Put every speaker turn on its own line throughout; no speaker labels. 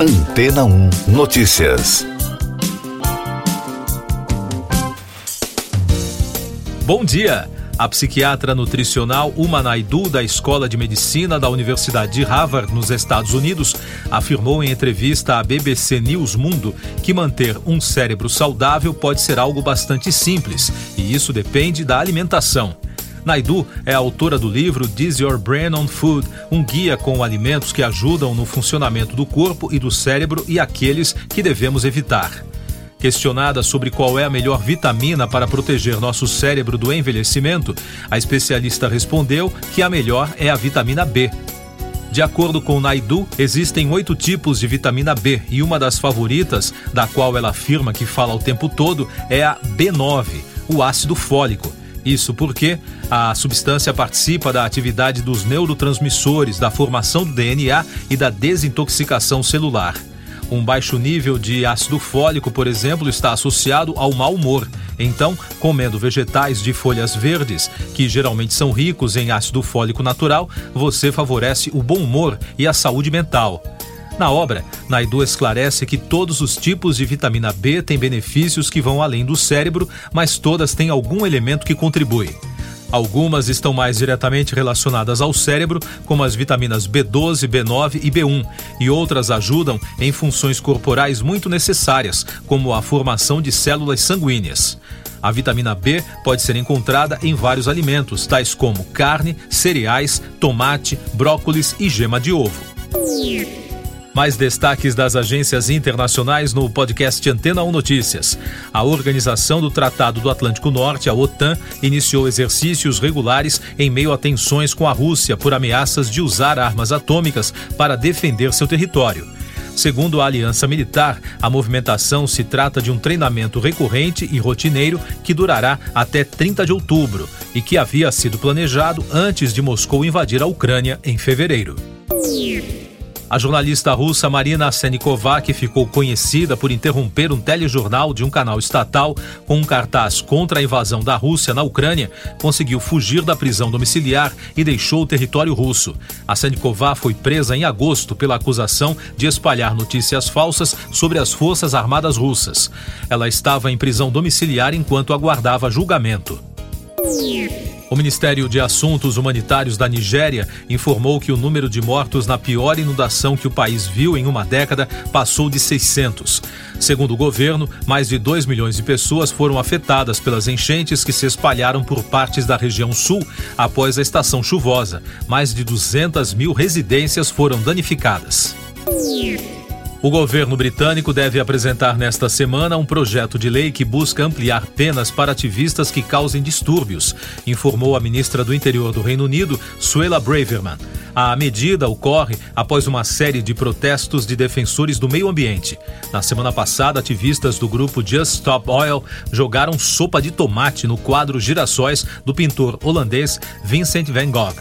Antena 1 Notícias.
Bom dia! A psiquiatra nutricional Uma Naidu, da Escola de Medicina da Universidade de Harvard, nos Estados Unidos, afirmou em entrevista à BBC News Mundo que manter um cérebro saudável pode ser algo bastante simples, e isso depende da alimentação. Naidu é autora do livro This Your Brain on Food, um guia com alimentos que ajudam no funcionamento do corpo e do cérebro e aqueles que devemos evitar. Questionada sobre qual é a melhor vitamina para proteger nosso cérebro do envelhecimento, a especialista respondeu que a melhor é a vitamina B. De acordo com Naidu, existem oito tipos de vitamina B e uma das favoritas, da qual ela afirma que fala o tempo todo, é a B9, o ácido fólico. Isso porque a substância participa da atividade dos neurotransmissores, da formação do DNA e da desintoxicação celular. Um baixo nível de ácido fólico, por exemplo, está associado ao mau humor. Então, comendo vegetais de folhas verdes, que geralmente são ricos em ácido fólico natural, você favorece o bom humor e a saúde mental. Na obra, Naidu esclarece que todos os tipos de vitamina B têm benefícios que vão além do cérebro, mas todas têm algum elemento que contribui. Algumas estão mais diretamente relacionadas ao cérebro, como as vitaminas B12, B9 e B1, e outras ajudam em funções corporais muito necessárias, como a formação de células sanguíneas. A vitamina B pode ser encontrada em vários alimentos, tais como carne, cereais, tomate, brócolis e gema de ovo. Mais destaques das agências internacionais no podcast Antena 1 Notícias. A Organização do Tratado do Atlântico Norte, a OTAN, iniciou exercícios regulares em meio a tensões com a Rússia por ameaças de usar armas atômicas para defender seu território. Segundo a Aliança Militar, a movimentação se trata de um treinamento recorrente e rotineiro que durará até 30 de outubro e que havia sido planejado antes de Moscou invadir a Ucrânia em fevereiro. A jornalista russa Marina Senikova, que ficou conhecida por interromper um telejornal de um canal estatal com um cartaz contra a invasão da Rússia na Ucrânia, conseguiu fugir da prisão domiciliar e deixou o território russo. A Senikova foi presa em agosto pela acusação de espalhar notícias falsas sobre as Forças Armadas Russas. Ela estava em prisão domiciliar enquanto aguardava julgamento. O Ministério de Assuntos Humanitários da Nigéria informou que o número de mortos na pior inundação que o país viu em uma década passou de 600. Segundo o governo, mais de 2 milhões de pessoas foram afetadas pelas enchentes que se espalharam por partes da região sul após a estação chuvosa. Mais de 200 mil residências foram danificadas. O governo britânico deve apresentar nesta semana um projeto de lei que busca ampliar penas para ativistas que causem distúrbios, informou a ministra do Interior do Reino Unido, Suella Braverman. A medida ocorre após uma série de protestos de defensores do meio ambiente. Na semana passada, ativistas do grupo Just Stop Oil jogaram sopa de tomate no quadro Girassóis do pintor holandês Vincent van Gogh.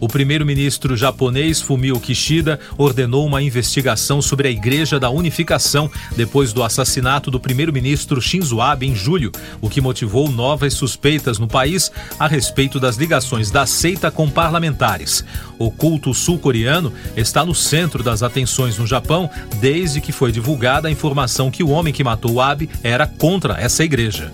O primeiro-ministro japonês Fumio Kishida ordenou uma investigação sobre a Igreja da Unificação depois do assassinato do primeiro-ministro Shinzo Abe em julho, o que motivou novas suspeitas no país a respeito das ligações da seita com parlamentares. O culto sul-coreano está no centro das atenções no Japão desde que foi divulgada a informação que o homem que matou Abe era contra essa igreja.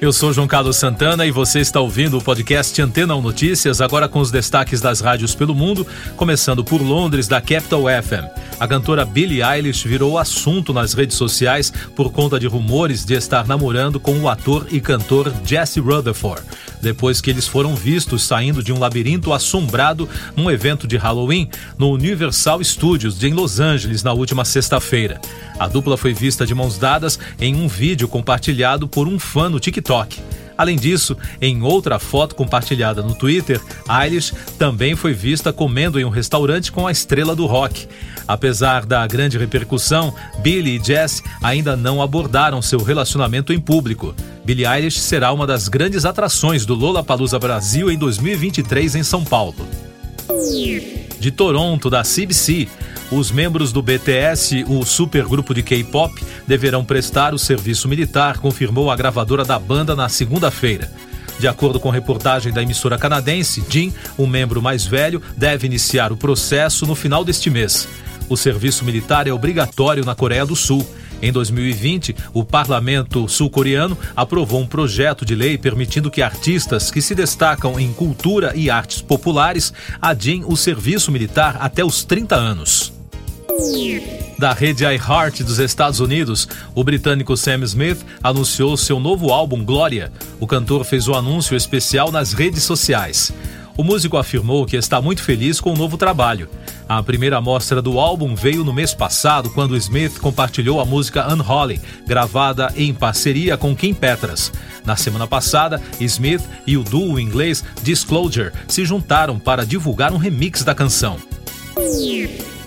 Eu sou João Carlos Santana e você está ouvindo o podcast Antena 1 Notícias, agora com os destaques das rádios pelo mundo, começando por Londres, da Capital FM. A cantora Billie Eilish virou assunto nas redes sociais por conta de rumores de estar namorando com o ator e cantor Jesse Rutherford depois que eles foram vistos saindo de um labirinto assombrado num evento de Halloween no Universal Studios em Los Angeles na última sexta-feira. A dupla foi vista de mãos dadas em um vídeo compartilhado por um fã no TikTok. Além disso, em outra foto compartilhada no Twitter, Eilish também foi vista comendo em um restaurante com a estrela do rock. Apesar da grande repercussão, Billy e Jess ainda não abordaram seu relacionamento em público. Billie Eilish será uma das grandes atrações do Lollapalooza Brasil em 2023 em São Paulo. De Toronto, da CBC, os membros do BTS, o supergrupo de K-pop, deverão prestar o serviço militar, confirmou a gravadora da banda na segunda-feira. De acordo com reportagem da emissora canadense, Jim, o membro mais velho, deve iniciar o processo no final deste mês. O serviço militar é obrigatório na Coreia do Sul. Em 2020, o parlamento sul-coreano aprovou um projeto de lei permitindo que artistas que se destacam em cultura e artes populares adiem o serviço militar até os 30 anos. Da rede iHeart dos Estados Unidos, o britânico Sam Smith anunciou seu novo álbum Glória. O cantor fez o anúncio especial nas redes sociais. O músico afirmou que está muito feliz com o novo trabalho. A primeira amostra do álbum veio no mês passado, quando Smith compartilhou a música Unholy, gravada em parceria com Kim Petras. Na semana passada, Smith e o duo inglês Disclosure se juntaram para divulgar um remix da canção.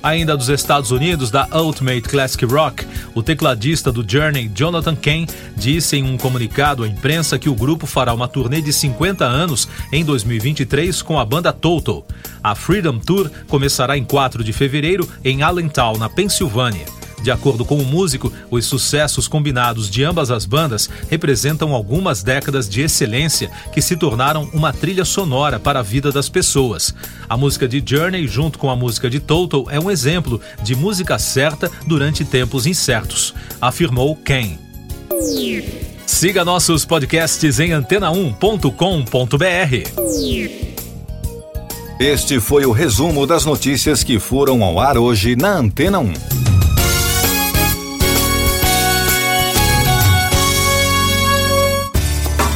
Ainda dos Estados Unidos, da Ultimate Classic Rock, o tecladista do Journey, Jonathan Kane, disse em um comunicado à imprensa que o grupo fará uma turnê de 50 anos em 2023 com a banda Total. A Freedom Tour começará em 4 de fevereiro em Allentown, na Pensilvânia. De acordo com o músico, os sucessos combinados de ambas as bandas representam algumas décadas de excelência que se tornaram uma trilha sonora para a vida das pessoas. A música de Journey, junto com a música de Total, é um exemplo de música certa durante tempos incertos, afirmou Ken. Siga nossos podcasts em antena1.com.br.
Este foi o resumo das notícias que foram ao ar hoje na Antena 1.